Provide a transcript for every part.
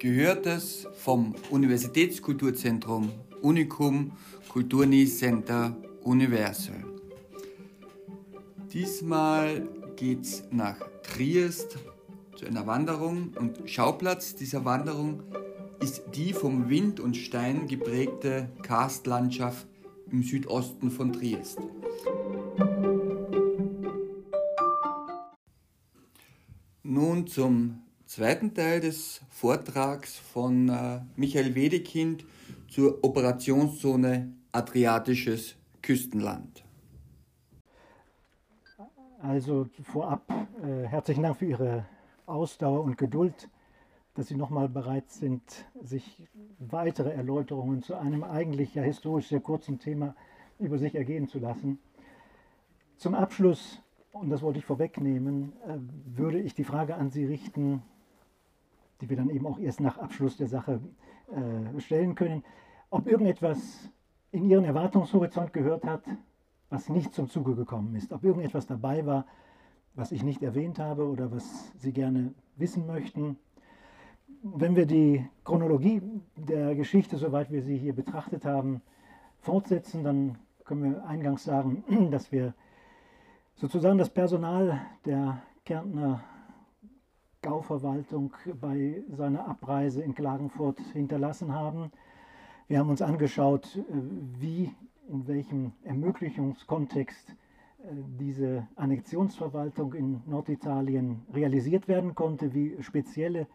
gehört es vom Universitätskulturzentrum Unicum Kulturni Center Universal. Diesmal geht es nach Triest zu einer Wanderung und Schauplatz dieser Wanderung ist die vom Wind und Stein geprägte Karstlandschaft im Südosten von Triest. Nun zum zweiten Teil des Vortrags von äh, Michael Wedekind zur Operationszone Adriatisches Küstenland. Also vorab äh, herzlichen Dank für Ihre Ausdauer und Geduld, dass Sie nochmal bereit sind, sich weitere Erläuterungen zu einem eigentlich ja historisch sehr kurzen Thema über sich ergehen zu lassen. Zum Abschluss, und das wollte ich vorwegnehmen, äh, würde ich die Frage an Sie richten, die wir dann eben auch erst nach Abschluss der Sache äh, stellen können, ob irgendetwas in Ihren Erwartungshorizont gehört hat, was nicht zum Zuge gekommen ist, ob irgendetwas dabei war, was ich nicht erwähnt habe oder was Sie gerne wissen möchten. Wenn wir die Chronologie der Geschichte, soweit wir sie hier betrachtet haben, fortsetzen, dann können wir eingangs sagen, dass wir sozusagen das Personal der Kärntner Gauverwaltung bei seiner Abreise in Klagenfurt hinterlassen haben. Wir haben uns angeschaut, äh, wie, in welchem Ermöglichungskontext äh, diese Annexionsverwaltung in Norditalien realisiert werden konnte, wie spezielle,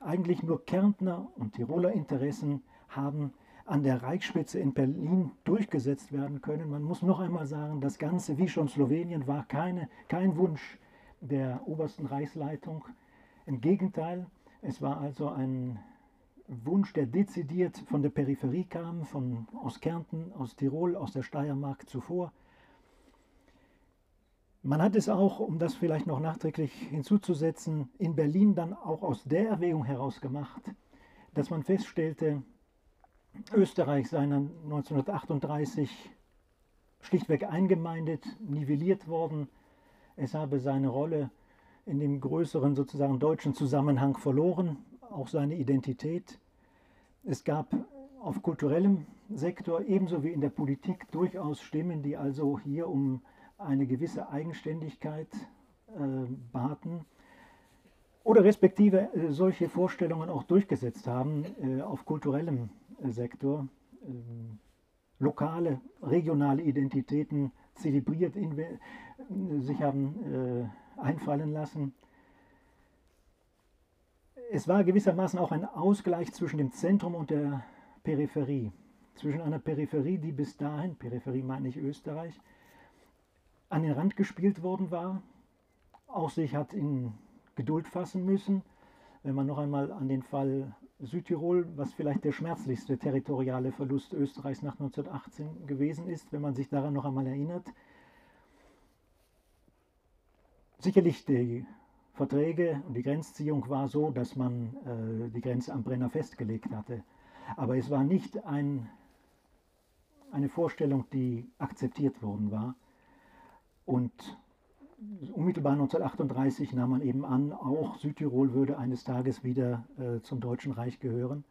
eigentlich nur Kärntner und Tiroler Interessen haben an der Reichsspitze in Berlin durchgesetzt werden können. Man muss noch einmal sagen, das Ganze, wie schon Slowenien, war keine, kein Wunsch der obersten Reichsleitung, im Gegenteil, es war also ein Wunsch, der dezidiert von der Peripherie kam, von, aus Kärnten, aus Tirol, aus der Steiermark zuvor. Man hat es auch, um das vielleicht noch nachträglich hinzuzusetzen, in Berlin dann auch aus der Erwägung heraus gemacht, dass man feststellte, Österreich sei 1938 schlichtweg eingemeindet, nivelliert worden. Es habe seine Rolle in dem größeren sozusagen deutschen Zusammenhang verloren, auch seine Identität. Es gab auf kulturellem Sektor ebenso wie in der Politik durchaus Stimmen, die also hier um eine gewisse Eigenständigkeit äh, baten oder respektive äh, solche Vorstellungen auch durchgesetzt haben äh, auf kulturellem äh, Sektor. Ähm, lokale, regionale Identitäten zelebriert, sich haben äh, einfallen lassen. Es war gewissermaßen auch ein Ausgleich zwischen dem Zentrum und der Peripherie. Zwischen einer Peripherie, die bis dahin, Peripherie meine ich Österreich, an den Rand gespielt worden war, auch sich hat in Geduld fassen müssen. Wenn man noch einmal an den Fall Südtirol, was vielleicht der schmerzlichste territoriale Verlust Österreichs nach 1918 gewesen ist, wenn man sich daran noch einmal erinnert, Sicherlich die Verträge und die Grenzziehung war so, dass man äh, die Grenze am Brenner festgelegt hatte. Aber es war nicht ein, eine Vorstellung, die akzeptiert worden war. Und unmittelbar 1938 nahm man eben an, auch Südtirol würde eines Tages wieder äh, zum Deutschen Reich gehören.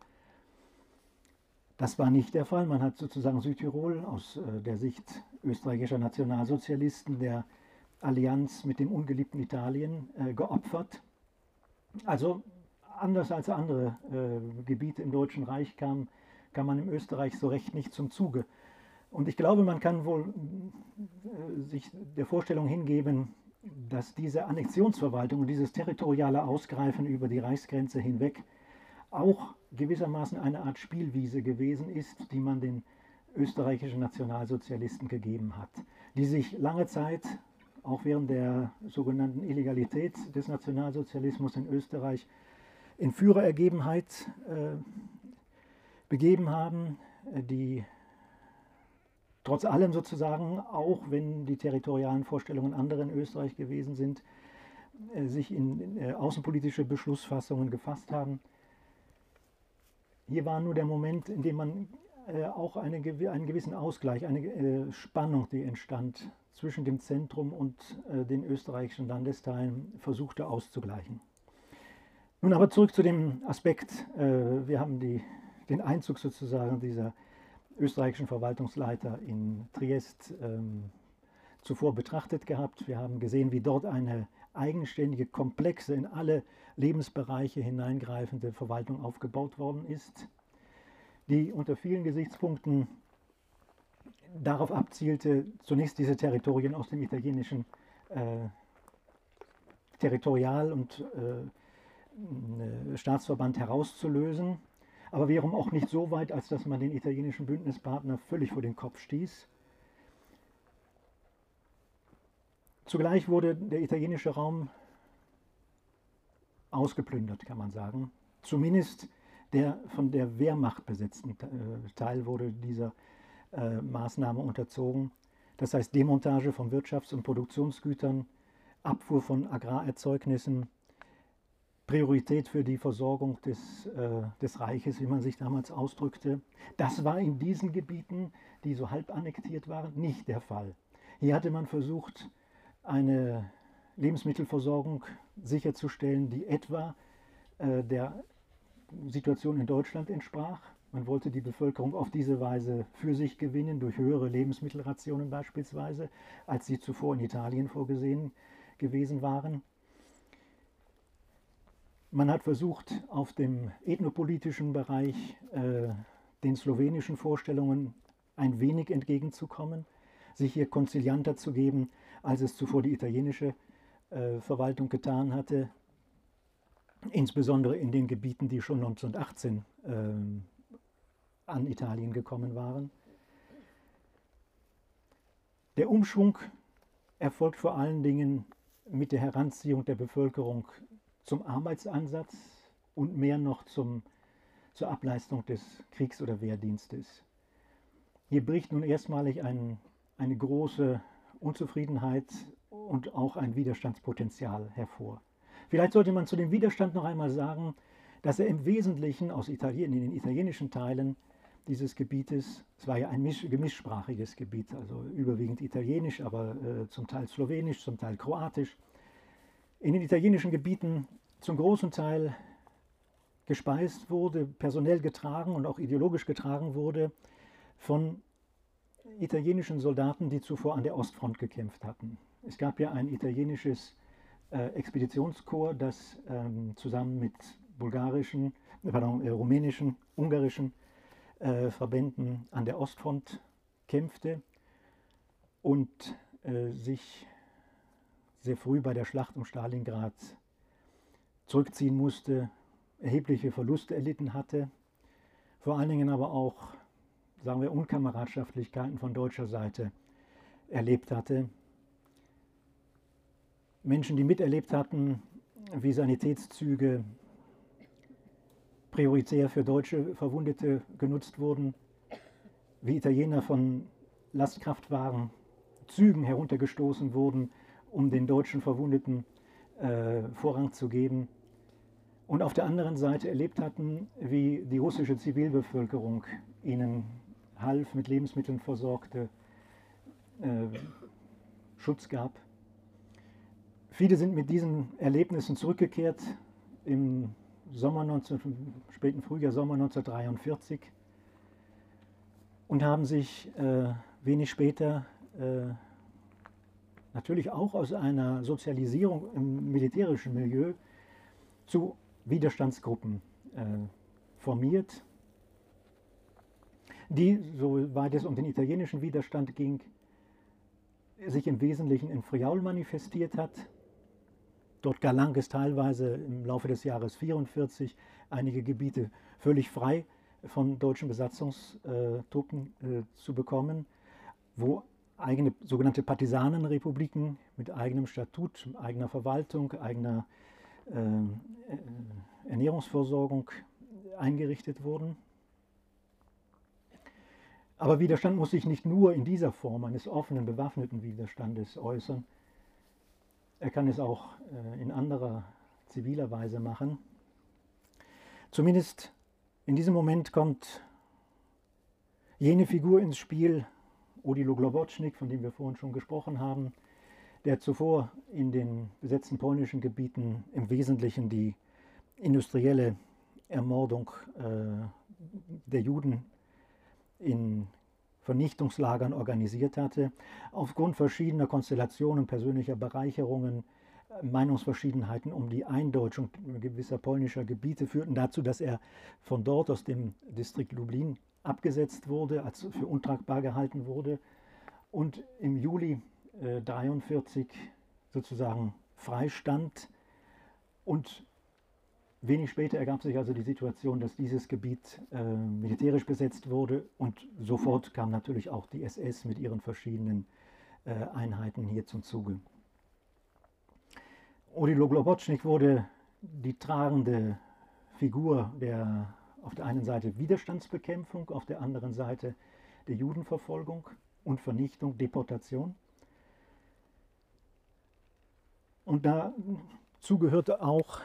Das war nicht der Fall. Man hat sozusagen Südtirol aus äh, der Sicht österreichischer Nationalsozialisten, der Allianz mit dem ungeliebten Italien äh, geopfert. Also anders als andere äh, Gebiete im Deutschen Reich kam, kam man im Österreich so recht nicht zum Zuge. Und ich glaube, man kann wohl äh, sich der Vorstellung hingeben, dass diese Annexionsverwaltung und dieses territoriale Ausgreifen über die Reichsgrenze hinweg auch gewissermaßen eine Art Spielwiese gewesen ist, die man den österreichischen Nationalsozialisten gegeben hat, die sich lange Zeit auch während der sogenannten Illegalität des Nationalsozialismus in Österreich in Führerergebenheit äh, begeben haben, äh, die trotz allem sozusagen, auch wenn die territorialen Vorstellungen andere in Österreich gewesen sind, äh, sich in, äh, außenpolitische Beschlussfassungen gefasst haben. Hier war nur der Moment, in dem man äh, auch eine, einen gewissen Ausgleich, eine äh, Spannung, die entstand zwischen dem Zentrum und äh, den österreichischen Landesteilen, versuchte auszugleichen. Nun aber zurück zu dem Aspekt, äh, wir haben die, den Einzug sozusagen dieser österreichischen Verwaltungsleiter in Triest ähm, zuvor betrachtet gehabt. Wir haben gesehen, wie dort eine eigenständige, komplexe, in alle Lebensbereiche hineingreifende Verwaltung aufgebaut worden ist, die unter vielen Gesichtspunkten darauf abzielte, zunächst diese Territorien aus dem italienischen äh, Territorial- und äh, Staatsverband herauszulösen, aber wiederum auch nicht so weit, als dass man den italienischen Bündnispartner völlig vor den Kopf stieß. Zugleich wurde der italienische Raum ausgeplündert, kann man sagen. Zumindest der von der Wehrmacht besetzten äh, Teil wurde dieser äh, Maßnahme unterzogen. Das heißt Demontage von Wirtschafts- und Produktionsgütern, Abfuhr von Agrarerzeugnissen, Priorität für die Versorgung des, äh, des Reiches, wie man sich damals ausdrückte. Das war in diesen Gebieten, die so halb annektiert waren, nicht der Fall. Hier hatte man versucht, eine Lebensmittelversorgung sicherzustellen, die etwa äh, der Situation in Deutschland entsprach. Man wollte die Bevölkerung auf diese Weise für sich gewinnen, durch höhere Lebensmittelrationen beispielsweise, als sie zuvor in Italien vorgesehen gewesen waren. Man hat versucht, auf dem ethnopolitischen Bereich äh, den slowenischen Vorstellungen ein wenig entgegenzukommen, sich hier konzilianter zu geben, als es zuvor die italienische äh, Verwaltung getan hatte, insbesondere in den Gebieten, die schon 1918 äh, an Italien gekommen waren. Der Umschwung erfolgt vor allen Dingen mit der Heranziehung der Bevölkerung zum Arbeitsansatz und mehr noch zum, zur Ableistung des Kriegs- oder Wehrdienstes. Hier bricht nun erstmalig ein, eine große Unzufriedenheit und auch ein Widerstandspotenzial hervor. Vielleicht sollte man zu dem Widerstand noch einmal sagen, dass er im Wesentlichen aus Italien, in den italienischen Teilen dieses Gebietes, es war ja ein gemischsprachiges Gebiet, also überwiegend italienisch, aber äh, zum Teil slowenisch, zum Teil kroatisch, in den italienischen Gebieten zum großen Teil gespeist wurde, personell getragen und auch ideologisch getragen wurde von italienischen Soldaten, die zuvor an der Ostfront gekämpft hatten. Es gab ja ein italienisches äh, Expeditionskorps, das ähm, zusammen mit bulgarischen, äh, pardon, äh, rumänischen, ungarischen äh, Verbänden an der Ostfront kämpfte und äh, sich sehr früh bei der Schlacht um Stalingrad zurückziehen musste, erhebliche Verluste erlitten hatte, vor allen Dingen aber auch, sagen wir, Unkameradschaftlichkeiten von deutscher Seite erlebt hatte. Menschen, die miterlebt hatten, wie Sanitätszüge prioritär für deutsche Verwundete genutzt wurden, wie Italiener von Lastkraftwagen, Zügen heruntergestoßen wurden, um den deutschen Verwundeten äh, Vorrang zu geben. Und auf der anderen Seite erlebt hatten, wie die russische Zivilbevölkerung ihnen half, mit Lebensmitteln versorgte, äh, Schutz gab. Viele sind mit diesen Erlebnissen zurückgekehrt im Sommer 19, späten Frühjahr, Sommer 1943 und haben sich äh, wenig später äh, natürlich auch aus einer Sozialisierung im militärischen Milieu zu Widerstandsgruppen äh, formiert, die, soweit es um den italienischen Widerstand ging, sich im Wesentlichen in Friaul manifestiert hat, Dort gelang es teilweise im Laufe des Jahres 44 einige Gebiete völlig frei von deutschen Besatzungstruppen äh, zu bekommen, wo eigene sogenannte Partisanenrepubliken mit eigenem Statut, eigener Verwaltung, eigener äh, Ernährungsversorgung eingerichtet wurden. Aber Widerstand muss sich nicht nur in dieser Form eines offenen, bewaffneten Widerstandes äußern, er kann es auch äh, in anderer ziviler Weise machen. Zumindest in diesem Moment kommt jene Figur ins Spiel, Odilo Globocnik, von dem wir vorhin schon gesprochen haben, der zuvor in den besetzten polnischen Gebieten im Wesentlichen die industrielle Ermordung äh, der Juden in Vernichtungslagern organisiert hatte, aufgrund verschiedener Konstellationen, persönlicher Bereicherungen, Meinungsverschiedenheiten um die Eindeutschung gewisser polnischer Gebiete führten dazu, dass er von dort aus dem Distrikt Lublin abgesetzt wurde, als für untragbar gehalten wurde und im Juli 1943 äh, sozusagen freistand und Wenig später ergab sich also die Situation, dass dieses Gebiet äh, militärisch besetzt wurde und sofort kam natürlich auch die SS mit ihren verschiedenen äh, Einheiten hier zum Zuge. Odilo Globotschnik wurde die tragende Figur der auf der einen Seite Widerstandsbekämpfung, auf der anderen Seite der Judenverfolgung und Vernichtung, Deportation. Und dazu gehörte auch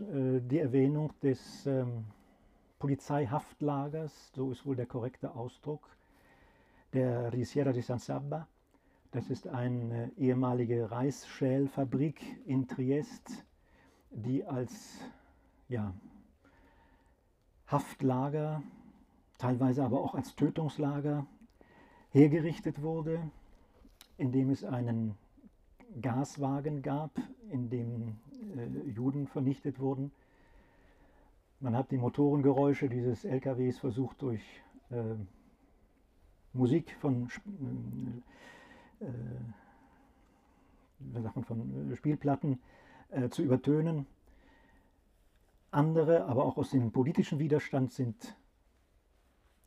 die Erwähnung des ähm, Polizeihaftlagers, so ist wohl der korrekte Ausdruck, der Risiera di San Sabba. Das ist eine ehemalige Reisschälfabrik in Triest, die als ja, Haftlager, teilweise aber auch als Tötungslager hergerichtet wurde, indem es einen Gaswagen gab, in dem äh, Juden vernichtet wurden. Man hat die Motorengeräusche dieses LKWs versucht durch äh, Musik von, äh, äh von äh, Spielplatten äh, zu übertönen. Andere, aber auch aus dem politischen Widerstand, sind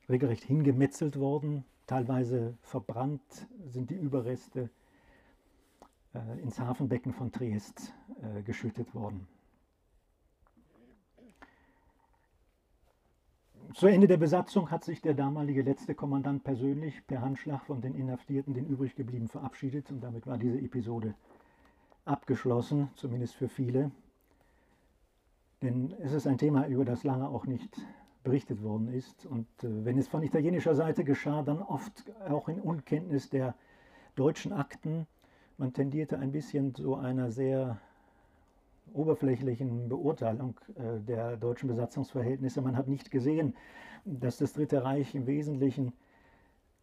regelrecht hingemetzelt worden, teilweise verbrannt sind die Überreste äh, ins Hafenbecken von Triest äh, geschüttet worden. Zu Ende der Besatzung hat sich der damalige letzte Kommandant persönlich per Handschlag von den Inhaftierten, den übrig geblieben, verabschiedet und damit war diese Episode abgeschlossen, zumindest für viele. Denn es ist ein Thema, über das lange auch nicht berichtet worden ist. Und äh, wenn es von italienischer Seite geschah, dann oft auch in Unkenntnis der deutschen Akten man tendierte ein bisschen zu einer sehr oberflächlichen Beurteilung äh, der deutschen Besatzungsverhältnisse. Man hat nicht gesehen, dass das Dritte Reich im Wesentlichen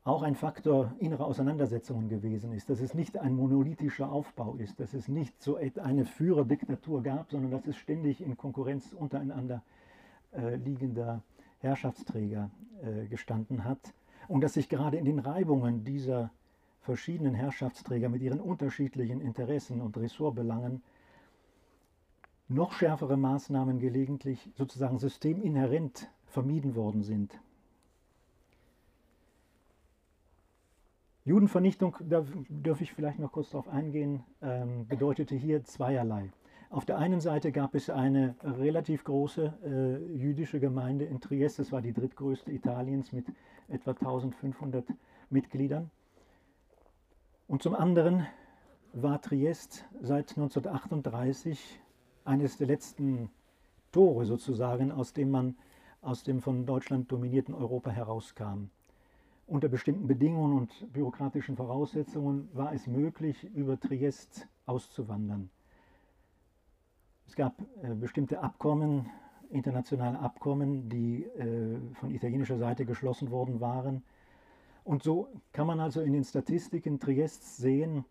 auch ein Faktor innerer Auseinandersetzungen gewesen ist, dass es nicht ein monolithischer Aufbau ist, dass es nicht so eine Führerdiktatur gab, sondern dass es ständig in Konkurrenz untereinander äh, liegender Herrschaftsträger äh, gestanden hat und dass sich gerade in den Reibungen dieser verschiedenen Herrschaftsträger mit ihren unterschiedlichen Interessen und Ressortbelangen noch schärfere Maßnahmen gelegentlich sozusagen systeminhärent vermieden worden sind. Judenvernichtung, da dürfe ich vielleicht noch kurz darauf eingehen, ähm, bedeutete hier zweierlei. Auf der einen Seite gab es eine relativ große äh, jüdische Gemeinde in Triest, das war die drittgrößte Italiens mit etwa 1500 Mitgliedern. Und zum anderen war Triest seit 1938 eines der letzten Tore sozusagen, aus dem man aus dem von Deutschland dominierten Europa herauskam. Unter bestimmten Bedingungen und bürokratischen Voraussetzungen war es möglich, über Triest auszuwandern. Es gab äh, bestimmte Abkommen, internationale Abkommen, die äh, von italienischer Seite geschlossen worden waren, und so kann man also in den Statistiken Triests sehen,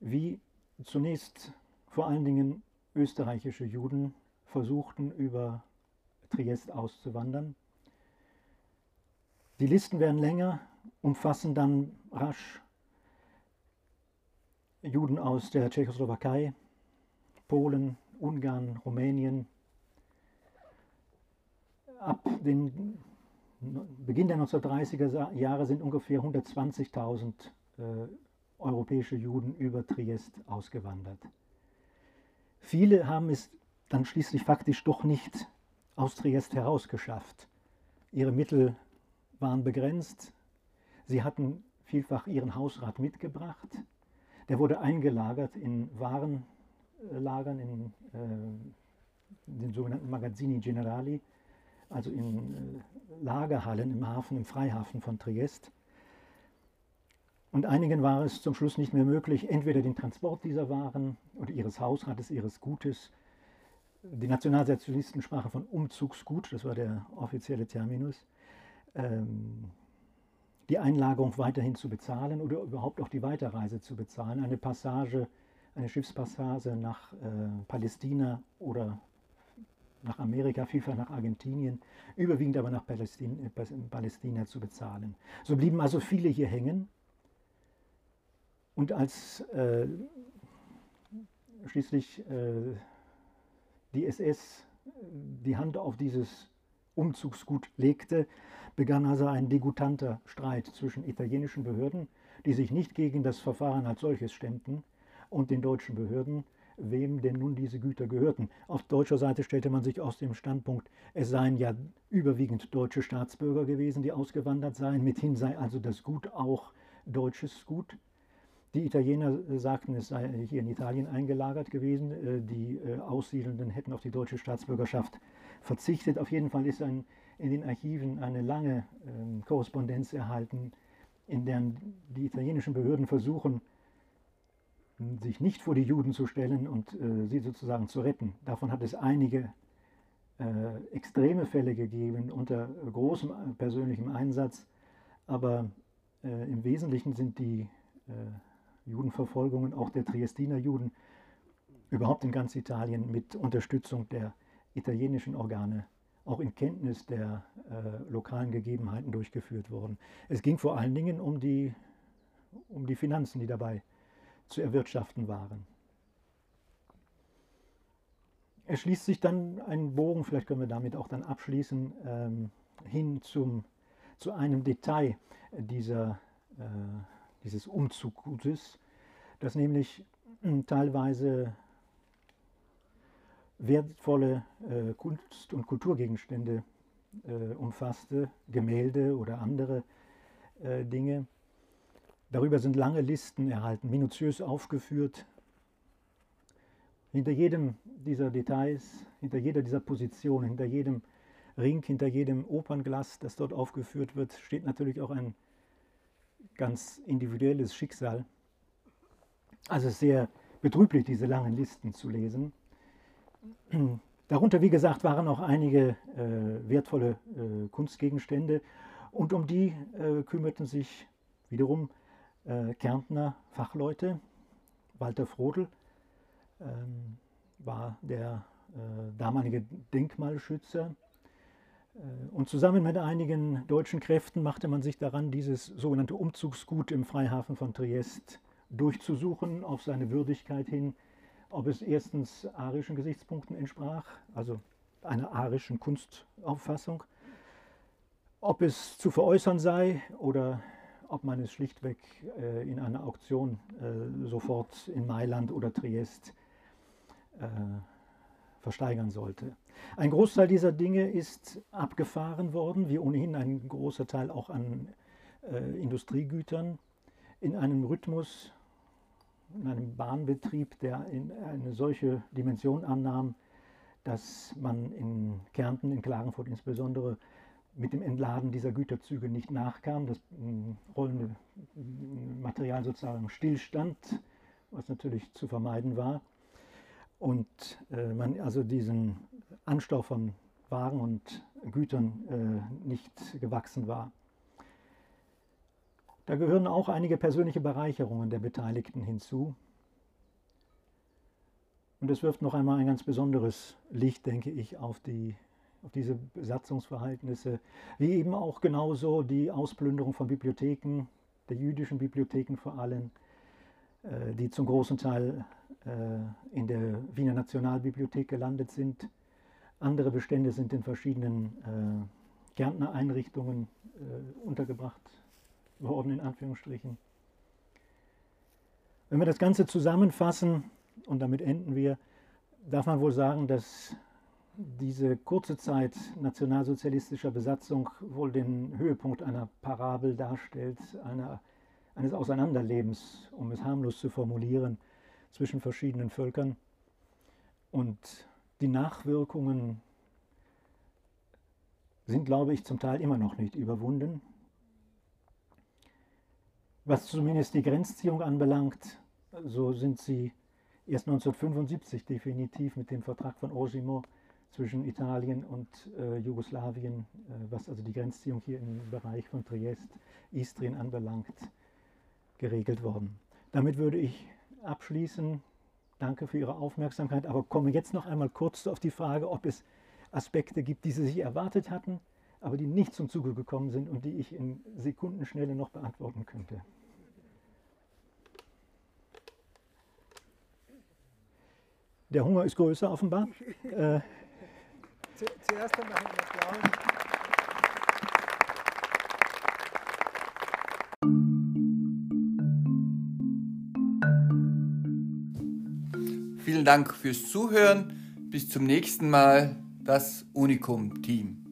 wie zunächst vor allen Dingen österreichische Juden versuchten, über Triest auszuwandern. Die Listen werden länger, umfassen dann rasch Juden aus der Tschechoslowakei, Polen, Ungarn, Rumänien. Ab den Beginn der 1930er Jahre sind ungefähr 120.000 äh, europäische Juden über Triest ausgewandert. Viele haben es dann schließlich faktisch doch nicht aus Triest herausgeschafft. Ihre Mittel waren begrenzt. Sie hatten vielfach ihren Hausrat mitgebracht. Der wurde eingelagert in Warenlagern, in äh, den sogenannten Magazzini Generali also in äh, Lagerhallen im Hafen, im Freihafen von Triest. Und einigen war es zum Schluss nicht mehr möglich, entweder den Transport dieser Waren oder ihres Hausrates, ihres Gutes die Nationalsozialisten sprachen von Umzugsgut, das war der offizielle Terminus, ähm, die Einlagerung weiterhin zu bezahlen oder überhaupt auch die Weiterreise zu bezahlen. Eine Passage, eine Schiffspassage nach äh, Palästina oder nach Amerika, vielfach nach Argentinien, überwiegend aber nach Palästina, äh, Palästina zu bezahlen. So blieben also viele hier hängen. Und als äh, schließlich äh, die SS die Hand auf dieses Umzugsgut legte, begann also ein degutanter Streit zwischen italienischen Behörden, die sich nicht gegen das Verfahren als solches stemmten, und den deutschen Behörden, wem denn nun diese Güter gehörten. Auf deutscher Seite stellte man sich aus dem Standpunkt, es seien ja überwiegend deutsche Staatsbürger gewesen, die ausgewandert seien, mithin sei also das Gut auch deutsches Gut. Die Italiener sagten, es sei hier in Italien eingelagert gewesen. Äh, die äh, Aussiedelnden hätten auf die deutsche Staatsbürgerschaft verzichtet. Auf jeden Fall ist ein, in den Archiven eine lange ähm, Korrespondenz erhalten, in der die italienischen Behörden versuchen, sich nicht vor die Juden zu stellen und äh, sie sozusagen zu retten. Davon hat es einige äh, extreme Fälle gegeben unter großem persönlichem Einsatz, aber äh, im Wesentlichen sind die Judenverfolgungen, auch der Triestiner Juden, überhaupt in ganz Italien mit Unterstützung der italienischen Organe auch in Kenntnis der äh, lokalen Gegebenheiten durchgeführt worden. Es ging vor allen Dingen um die, um die Finanzen, die dabei zu erwirtschaften waren. Es schließt sich dann ein Bogen, vielleicht können wir damit auch dann abschließen, ähm, hin zum, zu einem Detail dieser äh, dieses Umzuggutes, das nämlich hm, teilweise wertvolle äh, Kunst- und Kulturgegenstände äh, umfasste, Gemälde oder andere äh, Dinge. Darüber sind lange Listen erhalten, minutiös aufgeführt. Hinter jedem dieser Details, hinter jeder dieser Positionen, hinter jedem Ring, hinter jedem Opernglas, das dort aufgeführt wird, steht natürlich auch ein ganz individuelles Schicksal. Also sehr betrüblich, diese langen Listen zu lesen. Darunter, wie gesagt, waren auch einige äh, wertvolle äh, Kunstgegenstände und um die äh, kümmerten sich wiederum äh, Kärntner Fachleute. Walter Frodel ähm, war der äh, damalige Denkmalschützer äh, und zusammen mit einigen deutschen Kräften machte man sich daran, dieses sogenannte Umzugsgut im Freihafen von Triest durchzusuchen, auf seine Würdigkeit hin, ob es erstens arischen Gesichtspunkten entsprach, also einer arischen Kunstauffassung, ob es zu veräußern sei oder ob man es schlichtweg äh, in einer Auktion äh, sofort in Mailand oder Triest äh, versteigern sollte. Ein Großteil dieser Dinge ist abgefahren worden, wie ohnehin ein großer Teil auch an äh, Industriegütern, in einem Rhythmus, in einem Bahnbetrieb, der in eine solche Dimension annahm, dass man in Kärnten, in Klagenfurt insbesondere, mit dem Entladen dieser Güterzüge nicht nachkam. Das rollende Material sozusagen stillstand, was natürlich zu vermeiden war und äh, man also diesen Anstau von Wagen und Gütern äh, nicht gewachsen war. Da gehören auch einige persönliche Bereicherungen der Beteiligten hinzu. Und es wirft noch einmal ein ganz besonderes Licht, denke ich, auf, die, auf diese Besatzungsverhältnisse, wie eben auch genauso die Ausplünderung von Bibliotheken, der jüdischen Bibliotheken vor allem, äh, die zum großen Teil äh, in der Wiener Nationalbibliothek gelandet sind. Andere Bestände sind in verschiedenen äh, Gärtnereinrichtungen untergebracht worden, in Anführungsstrichen. Wenn wir das Ganze zusammenfassen, und damit enden wir, darf man wohl sagen, dass diese kurze Zeit nationalsozialistischer Besatzung wohl den Höhepunkt einer Parabel darstellt, einer eines Auseinanderlebens, um es harmlos zu formulieren, zwischen verschiedenen Völkern. Und die Nachwirkungen sind, glaube ich, zum Teil immer noch nicht überwunden. Was zumindest die Grenzziehung anbelangt, so sind sie erst 1975 definitiv mit dem Vertrag von Osimo zwischen Italien und äh, Jugoslawien, äh, was also die Grenzziehung hier im Bereich von Triest, Istrien anbelangt, geregelt worden. Damit würde ich abschließen. Danke für Ihre Aufmerksamkeit, aber komme jetzt noch einmal kurz auf die Frage, ob es Aspekte gibt, die Sie sich erwartet hatten, aber die nicht zum Zuge gekommen sind und die ich in Sekundenschnelle noch beantworten könnte. Der Hunger ist größer offenbar. Äh, Zuerst einmal einen Applaus. Vielen Dank fürs Zuhören. Bis zum nächsten Mal, das Unicum-Team.